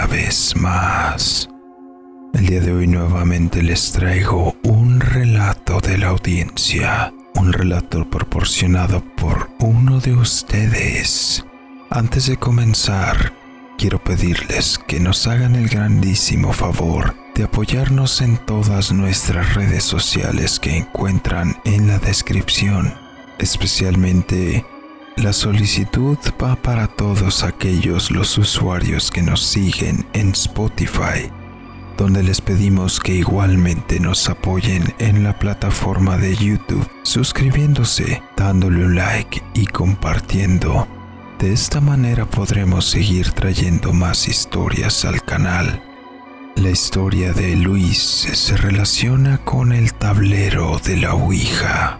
una vez más. El día de hoy nuevamente les traigo un relato de la audiencia, un relato proporcionado por uno de ustedes. Antes de comenzar, quiero pedirles que nos hagan el grandísimo favor de apoyarnos en todas nuestras redes sociales que encuentran en la descripción, especialmente la solicitud va para todos aquellos los usuarios que nos siguen en Spotify, donde les pedimos que igualmente nos apoyen en la plataforma de YouTube, suscribiéndose, dándole un like y compartiendo. De esta manera podremos seguir trayendo más historias al canal. La historia de Luis se relaciona con el tablero de la Ouija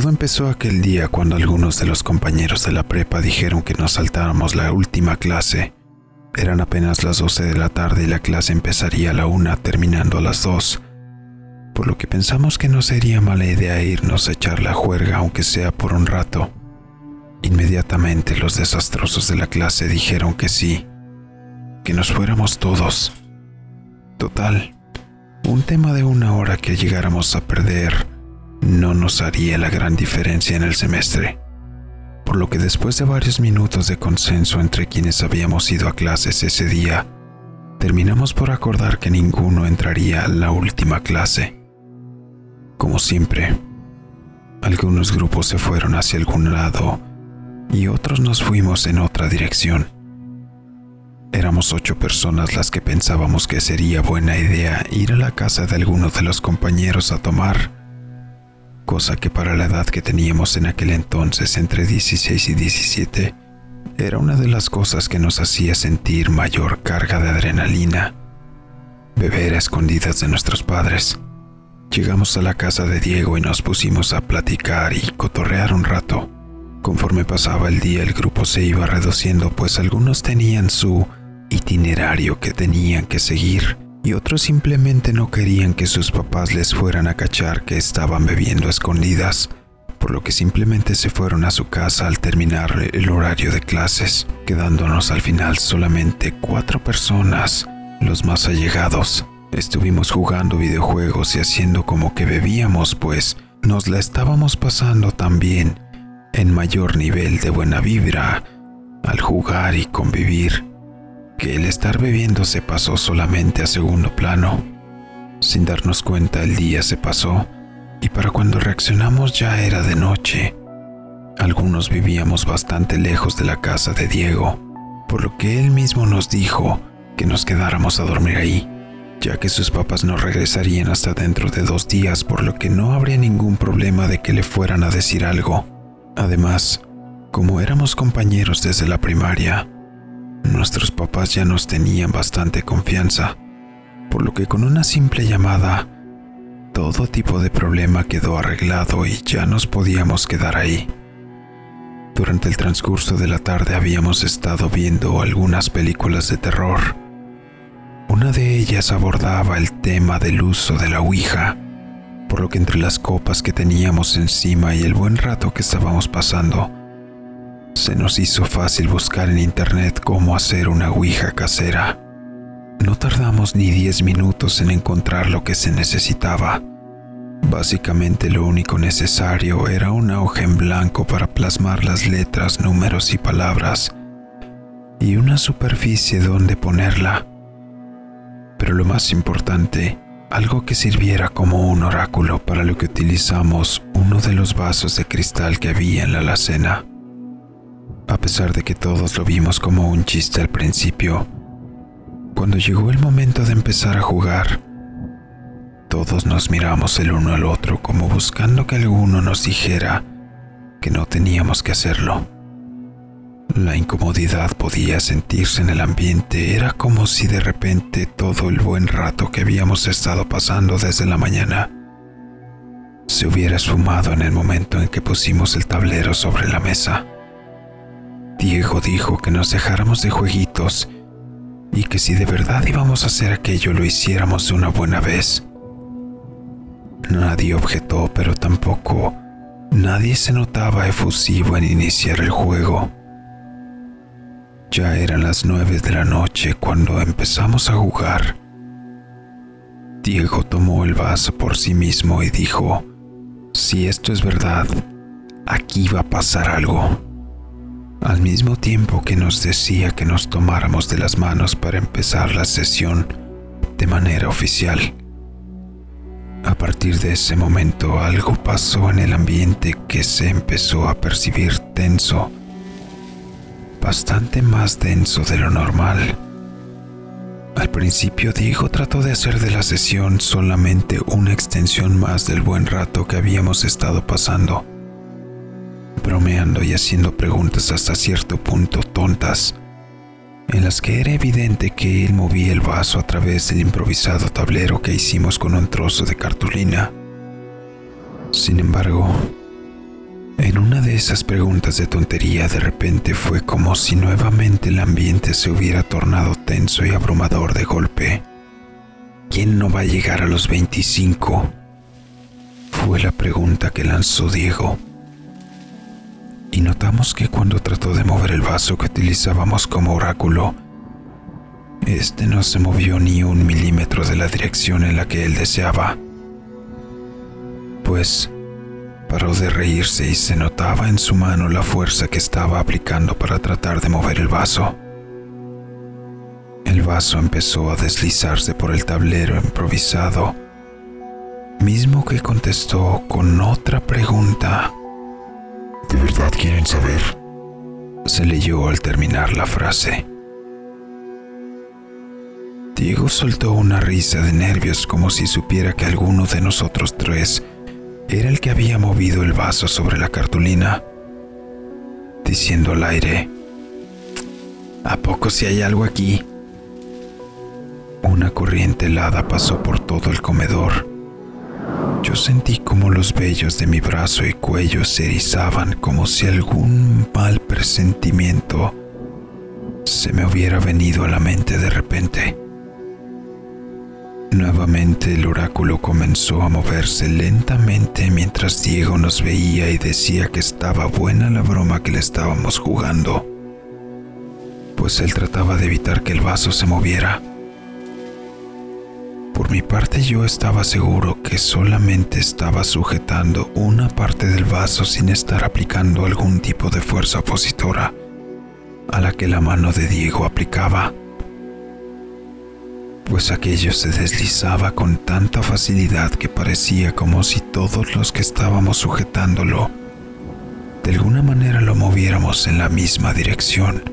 Todo empezó aquel día cuando algunos de los compañeros de la prepa dijeron que nos saltáramos la última clase. Eran apenas las 12 de la tarde y la clase empezaría a la una terminando a las 2, por lo que pensamos que no sería mala idea irnos a echar la juerga aunque sea por un rato. Inmediatamente los desastrosos de la clase dijeron que sí, que nos fuéramos todos. Total, un tema de una hora que llegáramos a perder no nos haría la gran diferencia en el semestre, por lo que después de varios minutos de consenso entre quienes habíamos ido a clases ese día, terminamos por acordar que ninguno entraría a la última clase. Como siempre, algunos grupos se fueron hacia algún lado y otros nos fuimos en otra dirección. Éramos ocho personas las que pensábamos que sería buena idea ir a la casa de alguno de los compañeros a tomar cosa que para la edad que teníamos en aquel entonces, entre 16 y 17, era una de las cosas que nos hacía sentir mayor carga de adrenalina. Beber a escondidas de nuestros padres. Llegamos a la casa de Diego y nos pusimos a platicar y cotorrear un rato. Conforme pasaba el día el grupo se iba reduciendo pues algunos tenían su itinerario que tenían que seguir y otros simplemente no querían que sus papás les fueran a cachar que estaban bebiendo a escondidas, por lo que simplemente se fueron a su casa al terminar el horario de clases, quedándonos al final solamente cuatro personas, los más allegados. Estuvimos jugando videojuegos y haciendo como que bebíamos, pues nos la estábamos pasando también en mayor nivel de buena vibra al jugar y convivir que el estar bebiendo se pasó solamente a segundo plano. Sin darnos cuenta el día se pasó y para cuando reaccionamos ya era de noche. Algunos vivíamos bastante lejos de la casa de Diego, por lo que él mismo nos dijo que nos quedáramos a dormir ahí, ya que sus papás no regresarían hasta dentro de dos días, por lo que no habría ningún problema de que le fueran a decir algo. Además, como éramos compañeros desde la primaria, Nuestros papás ya nos tenían bastante confianza, por lo que con una simple llamada, todo tipo de problema quedó arreglado y ya nos podíamos quedar ahí. Durante el transcurso de la tarde habíamos estado viendo algunas películas de terror. Una de ellas abordaba el tema del uso de la Ouija, por lo que entre las copas que teníamos encima y el buen rato que estábamos pasando, se nos hizo fácil buscar en internet cómo hacer una Ouija casera. No tardamos ni 10 minutos en encontrar lo que se necesitaba. Básicamente lo único necesario era una hoja en blanco para plasmar las letras, números y palabras, y una superficie donde ponerla. Pero lo más importante, algo que sirviera como un oráculo para lo que utilizamos uno de los vasos de cristal que había en la alacena. A pesar de que todos lo vimos como un chiste al principio, cuando llegó el momento de empezar a jugar, todos nos miramos el uno al otro como buscando que alguno nos dijera que no teníamos que hacerlo. La incomodidad podía sentirse en el ambiente, era como si de repente todo el buen rato que habíamos estado pasando desde la mañana se hubiera esfumado en el momento en que pusimos el tablero sobre la mesa. Diego dijo que nos dejáramos de jueguitos y que si de verdad íbamos a hacer aquello lo hiciéramos de una buena vez. Nadie objetó, pero tampoco nadie se notaba efusivo en iniciar el juego. Ya eran las nueve de la noche cuando empezamos a jugar. Diego tomó el vaso por sí mismo y dijo, si esto es verdad, aquí va a pasar algo. Al mismo tiempo que nos decía que nos tomáramos de las manos para empezar la sesión de manera oficial. A partir de ese momento algo pasó en el ambiente que se empezó a percibir tenso bastante más denso de lo normal. Al principio Diego trató de hacer de la sesión solamente una extensión más del buen rato que habíamos estado pasando, bromeando y haciendo preguntas hasta cierto punto tontas, en las que era evidente que él movía el vaso a través del improvisado tablero que hicimos con un trozo de cartulina. Sin embargo, en una de esas preguntas de tontería de repente fue como si nuevamente el ambiente se hubiera tornado tenso y abrumador de golpe. ¿Quién no va a llegar a los 25? Fue la pregunta que lanzó Diego. Y notamos que cuando trató de mover el vaso que utilizábamos como oráculo, este no se movió ni un milímetro de la dirección en la que él deseaba. Pues paró de reírse y se notaba en su mano la fuerza que estaba aplicando para tratar de mover el vaso. El vaso empezó a deslizarse por el tablero improvisado, mismo que contestó con otra pregunta. ¿De verdad quieren saber? Se leyó al terminar la frase. Diego soltó una risa de nervios como si supiera que alguno de nosotros tres era el que había movido el vaso sobre la cartulina, diciendo al aire, ¿A poco si hay algo aquí? Una corriente helada pasó por todo el comedor. Yo sentí como los vellos de mi brazo y cuello se erizaban como si algún mal presentimiento se me hubiera venido a la mente de repente. Nuevamente el oráculo comenzó a moverse lentamente mientras Diego nos veía y decía que estaba buena la broma que le estábamos jugando, pues él trataba de evitar que el vaso se moviera. Por mi parte yo estaba seguro que solamente estaba sujetando una parte del vaso sin estar aplicando algún tipo de fuerza opositora a la que la mano de Diego aplicaba pues aquello se deslizaba con tanta facilidad que parecía como si todos los que estábamos sujetándolo de alguna manera lo moviéramos en la misma dirección.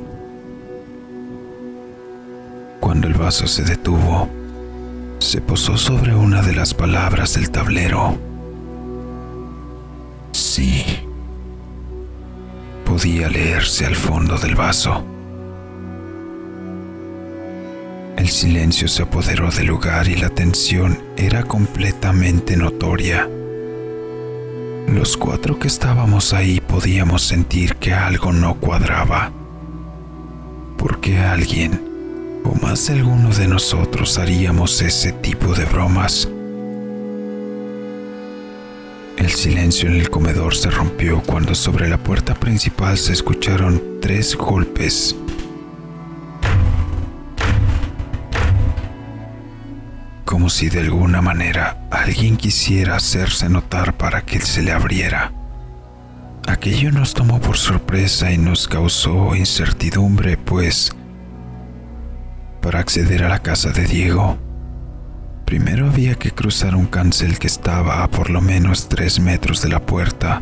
Cuando el vaso se detuvo, se posó sobre una de las palabras del tablero. Sí. Podía leerse al fondo del vaso. El silencio se apoderó del lugar y la tensión era completamente notoria. Los cuatro que estábamos ahí podíamos sentir que algo no cuadraba, porque alguien o más de alguno de nosotros haríamos ese tipo de bromas. El silencio en el comedor se rompió cuando sobre la puerta principal se escucharon tres golpes como si de alguna manera alguien quisiera hacerse notar para que se le abriera. Aquello nos tomó por sorpresa y nos causó incertidumbre, pues para acceder a la casa de Diego, primero había que cruzar un cancel que estaba a por lo menos tres metros de la puerta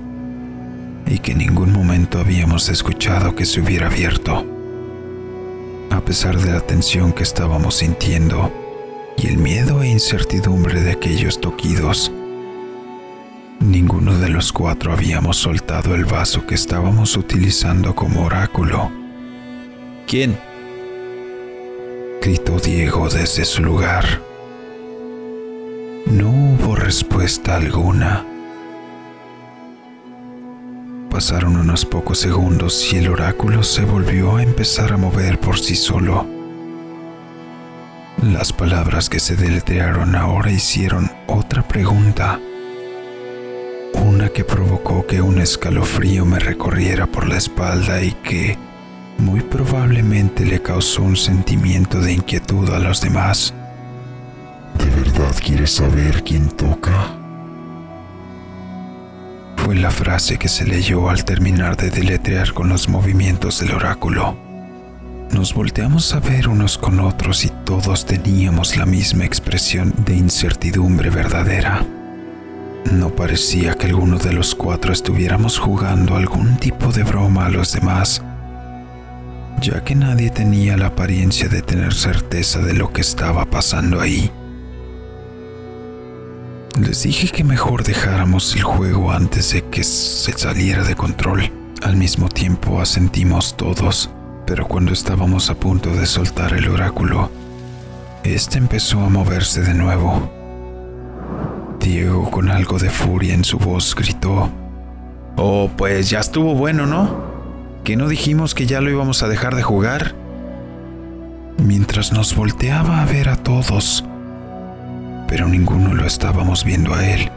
y que en ningún momento habíamos escuchado que se hubiera abierto. A pesar de la tensión que estábamos sintiendo, y el miedo e incertidumbre de aquellos toquidos. Ninguno de los cuatro habíamos soltado el vaso que estábamos utilizando como oráculo ¿Quién? Gritó Diego desde su lugar. No hubo respuesta alguna. Pasaron unos pocos segundos y el oráculo se volvió a empezar a mover por sí solo. Las palabras que se deletrearon ahora hicieron otra pregunta. Una que provocó que un escalofrío me recorriera por la espalda y que muy probablemente le causó un sentimiento de inquietud a los demás. ¿De verdad quieres saber quién toca? Fue la frase que se leyó al terminar de deletrear con los movimientos del oráculo. Nos volteamos a ver unos con otros y todos teníamos la misma expresión de incertidumbre verdadera. No parecía que alguno de los cuatro estuviéramos jugando algún tipo de broma a los demás, ya que nadie tenía la apariencia de tener certeza de lo que estaba pasando ahí. Les dije que mejor dejáramos el juego antes de que se saliera de control. Al mismo tiempo asentimos todos, pero cuando estábamos a punto de soltar el oráculo, este empezó a moverse de nuevo. Diego, con algo de furia en su voz, gritó, Oh, pues ya estuvo bueno, ¿no? ¿Que no dijimos que ya lo íbamos a dejar de jugar? Mientras nos volteaba a ver a todos, pero ninguno lo estábamos viendo a él,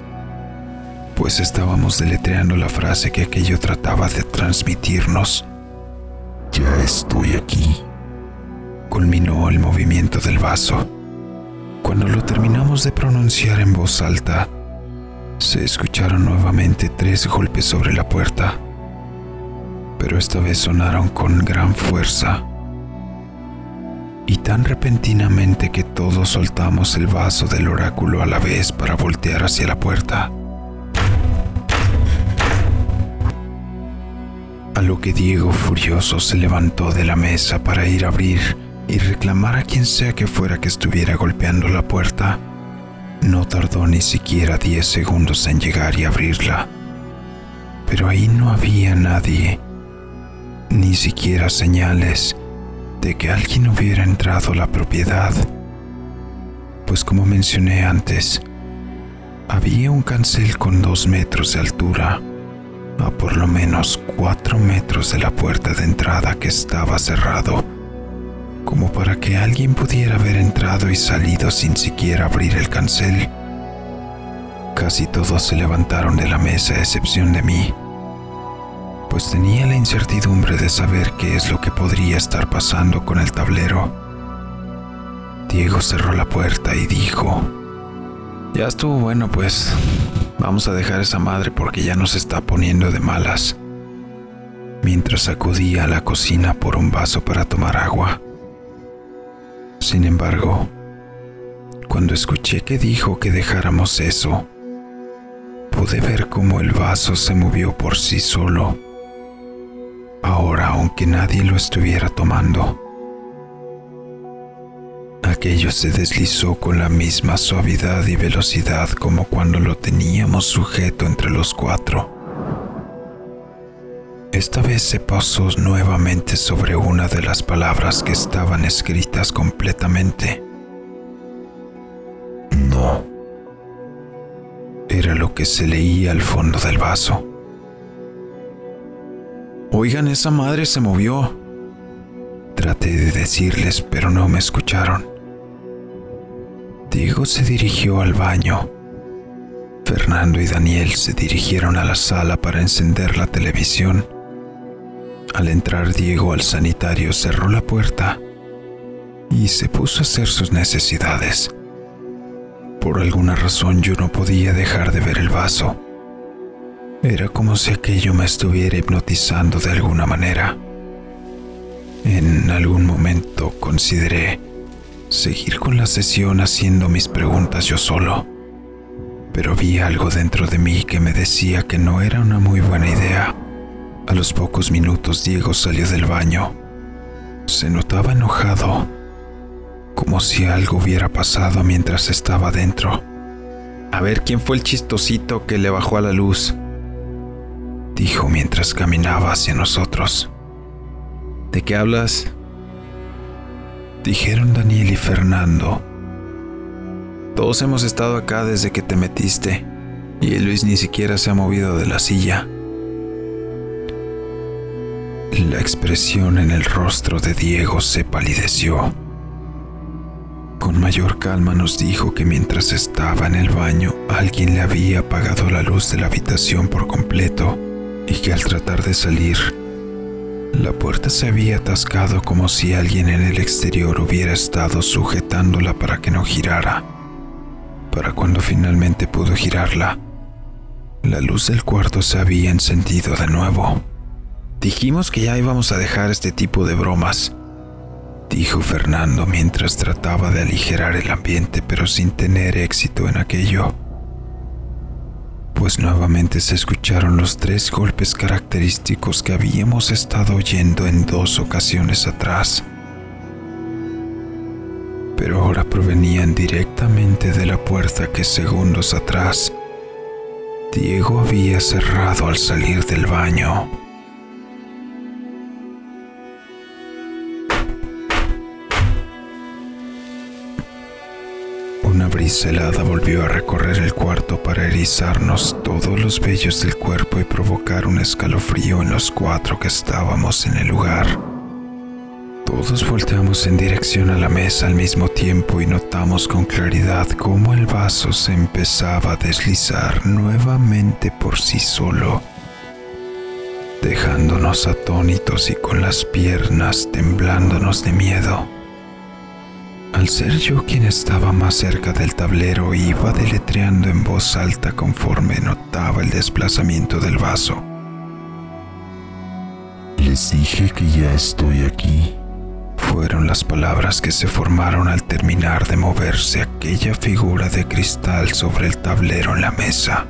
pues estábamos deletreando la frase que aquello trataba de transmitirnos. Ya estoy aquí. Culminó el movimiento del vaso. Cuando lo terminamos de pronunciar en voz alta, se escucharon nuevamente tres golpes sobre la puerta, pero esta vez sonaron con gran fuerza y tan repentinamente que todos soltamos el vaso del oráculo a la vez para voltear hacia la puerta. A lo que Diego furioso se levantó de la mesa para ir a abrir y reclamar a quien sea que fuera que estuviera golpeando la puerta. No tardó ni siquiera diez segundos en llegar y abrirla. Pero ahí no había nadie, ni siquiera señales de que alguien hubiera entrado a la propiedad. Pues como mencioné antes, había un cancel con dos metros de altura, a por lo menos cuatro metros de la puerta de entrada que estaba cerrado, como para que alguien pudiera haber entrado y salido sin siquiera abrir el cancel. Casi todos se levantaron de la mesa a excepción de mí pues tenía la incertidumbre de saber qué es lo que podría estar pasando con el tablero. Diego cerró la puerta y dijo, Ya estuvo bueno, pues vamos a dejar esa madre porque ya nos está poniendo de malas. Mientras acudía a la cocina por un vaso para tomar agua. Sin embargo, cuando escuché que dijo que dejáramos eso, pude ver cómo el vaso se movió por sí solo ahora aunque nadie lo estuviera tomando. Aquello se deslizó con la misma suavidad y velocidad como cuando lo teníamos sujeto entre los cuatro. Esta vez se pasó nuevamente sobre una de las palabras que estaban escritas completamente. No. Era lo que se leía al fondo del vaso. Oigan, esa madre se movió. Traté de decirles, pero no me escucharon. Diego se dirigió al baño. Fernando y Daniel se dirigieron a la sala para encender la televisión. Al entrar Diego al sanitario cerró la puerta y se puso a hacer sus necesidades. Por alguna razón yo no podía dejar de ver el vaso era como si aquello me estuviera hipnotizando de alguna manera. En algún momento consideré seguir con la sesión haciendo mis preguntas yo solo, pero vi algo dentro de mí que me decía que no era una muy buena idea. A los pocos minutos Diego salió del baño. Se notaba enojado, como si algo hubiera pasado mientras estaba dentro. A ver quién fue el chistosito que le bajó a la luz dijo mientras caminaba hacia nosotros. ¿De qué hablas? dijeron Daniel y Fernando. Todos hemos estado acá desde que te metiste, y Luis ni siquiera se ha movido de la silla. La expresión en el rostro de Diego se palideció. Con mayor calma nos dijo que mientras estaba en el baño alguien le había apagado la luz de la habitación por completo y que al tratar de salir, la puerta se había atascado como si alguien en el exterior hubiera estado sujetándola para que no girara. Para cuando finalmente pudo girarla, la luz del cuarto se había encendido de nuevo. Dijimos que ya íbamos a dejar este tipo de bromas, dijo Fernando mientras trataba de aligerar el ambiente pero sin tener éxito en aquello, pues nuevamente se escucharon los tres golpes característicos que habíamos estado oyendo en dos ocasiones atrás, pero ahora provenían directamente de la puerta que segundos atrás Diego había cerrado al salir del baño. Una brisa helada volvió a recorrer el cuarto para erizarnos todos los vellos del cuerpo y provocar un escalofrío en los cuatro que estábamos en el lugar. Todos volteamos en dirección a la mesa al mismo tiempo y notamos con claridad cómo el vaso se empezaba a deslizar nuevamente por sí solo, dejándonos atónitos y con las piernas temblándonos de miedo. Al ser yo quien estaba más cerca del tablero, iba deletreando en voz alta conforme notaba el desplazamiento del vaso. Les dije que ya estoy aquí. Fueron las palabras que se formaron al terminar de moverse aquella figura de cristal sobre el tablero en la mesa.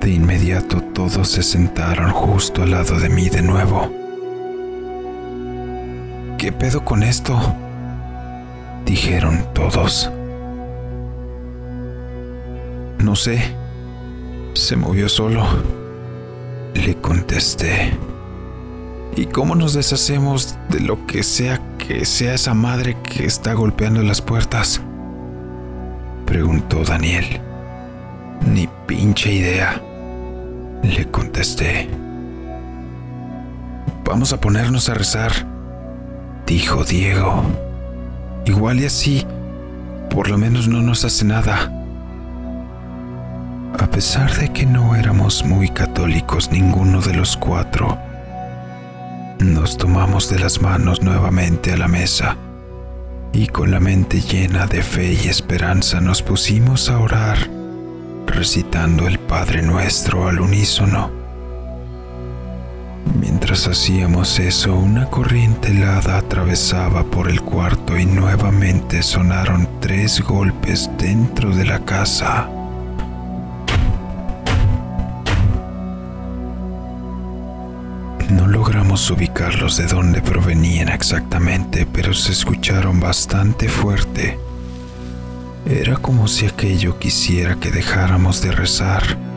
De inmediato todos se sentaron justo al lado de mí de nuevo. ¿Qué pedo con esto? Dijeron todos. No sé, se movió solo. Le contesté. ¿Y cómo nos deshacemos de lo que sea que sea esa madre que está golpeando las puertas? Preguntó Daniel. Ni pinche idea. Le contesté. Vamos a ponernos a rezar, dijo Diego. Igual y así, por lo menos no nos hace nada. A pesar de que no éramos muy católicos ninguno de los cuatro, nos tomamos de las manos nuevamente a la mesa y con la mente llena de fe y esperanza nos pusimos a orar, recitando el Padre Nuestro al unísono. Mientras hacíamos eso, una corriente helada atravesaba por el cuarto y nuevamente sonaron tres golpes dentro de la casa. No logramos ubicarlos de dónde provenían exactamente, pero se escucharon bastante fuerte. Era como si aquello quisiera que dejáramos de rezar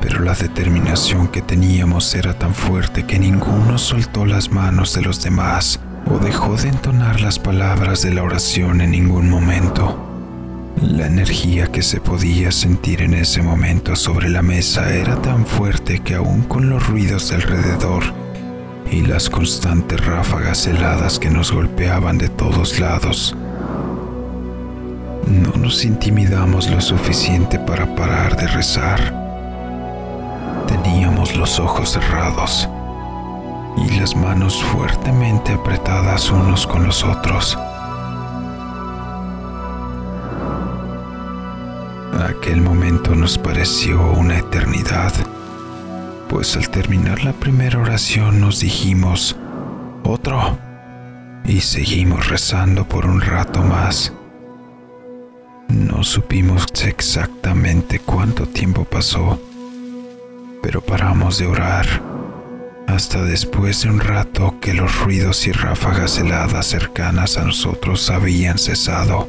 pero la determinación que teníamos era tan fuerte que ninguno soltó las manos de los demás o dejó de entonar las palabras de la oración en ningún momento. La energía que se podía sentir en ese momento sobre la mesa era tan fuerte que aún con los ruidos de alrededor y las constantes ráfagas heladas que nos golpeaban de todos lados, no nos intimidamos lo suficiente para parar de rezar. Teníamos los ojos cerrados y las manos fuertemente apretadas unos con los otros. Aquel momento nos pareció una eternidad, pues al terminar la primera oración nos dijimos, otro, y seguimos rezando por un rato más. No supimos exactamente cuánto tiempo pasó pero paramos de orar hasta después de un rato que los ruidos y ráfagas heladas cercanas a nosotros habían cesado.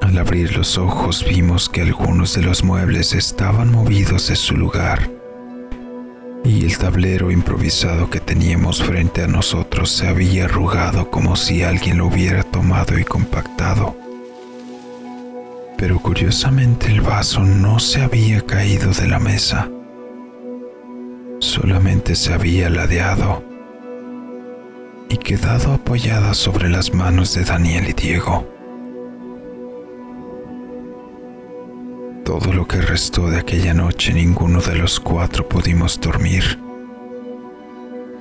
Al abrir los ojos vimos que algunos de los muebles estaban movidos de su lugar y el tablero improvisado que teníamos frente a nosotros se había arrugado como si alguien lo hubiera tomado y compactado. Pero curiosamente el vaso no se había caído de la mesa, solamente se había ladeado y quedado apoyada sobre las manos de Daniel y Diego. Todo lo que restó de aquella noche ninguno de los cuatro pudimos dormir.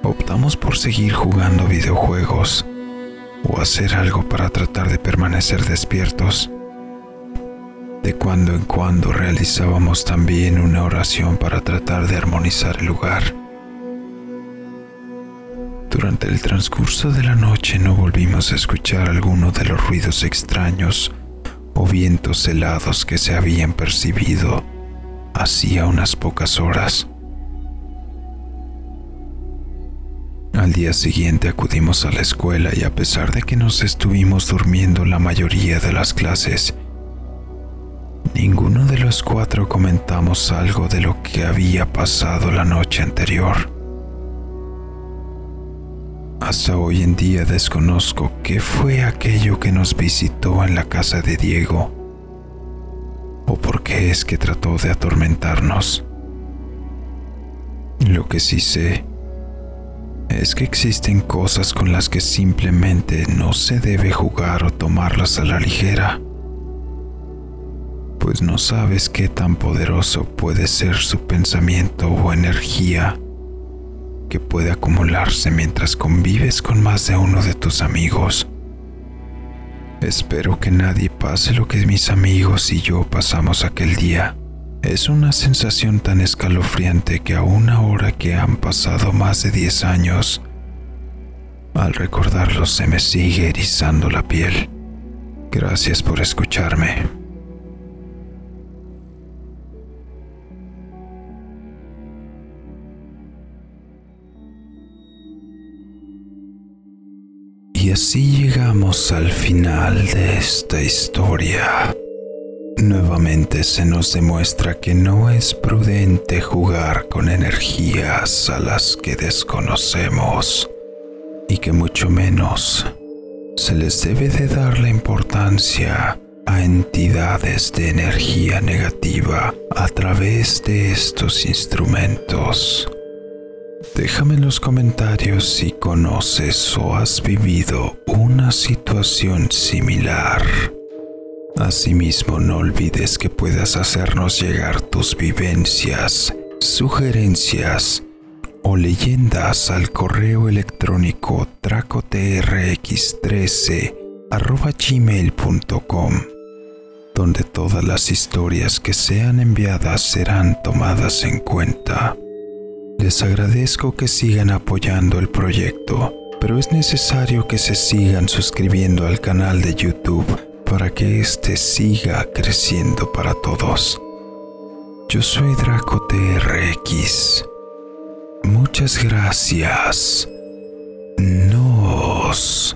Optamos por seguir jugando videojuegos o hacer algo para tratar de permanecer despiertos. De cuando en cuando realizábamos también una oración para tratar de armonizar el lugar. Durante el transcurso de la noche no volvimos a escuchar alguno de los ruidos extraños o vientos helados que se habían percibido hacía unas pocas horas. Al día siguiente acudimos a la escuela y a pesar de que nos estuvimos durmiendo la mayoría de las clases, ninguno de los cuatro comentamos algo de lo que había pasado la noche anterior. Hasta hoy en día desconozco qué fue aquello que nos visitó en la casa de Diego o por qué es que trató de atormentarnos. Lo que sí sé es que existen cosas con las que simplemente no se debe jugar o tomarlas a la ligera, pues no sabes qué tan poderoso puede ser su pensamiento o energía que puede acumularse mientras convives con más de uno de tus amigos. Espero que nadie pase lo que mis amigos y yo pasamos aquel día. Es una sensación tan escalofriante que aún ahora que han pasado más de 10 años, al recordarlo se me sigue erizando la piel. Gracias por escucharme. Y así llegamos al final de esta historia. Nuevamente se nos demuestra que no es prudente jugar con energías a las que desconocemos y que mucho menos se les debe de dar la importancia a entidades de energía negativa a través de estos instrumentos. Déjame en los comentarios si conoces o has vivido una situación similar. Asimismo, no olvides que puedas hacernos llegar tus vivencias, sugerencias o leyendas al correo electrónico tracotrx13 gmail.com donde todas las historias que sean enviadas serán tomadas en cuenta. Les agradezco que sigan apoyando el proyecto, pero es necesario que se sigan suscribiendo al canal de YouTube para que éste siga creciendo para todos. Yo soy DracoTRX. Muchas gracias. Nos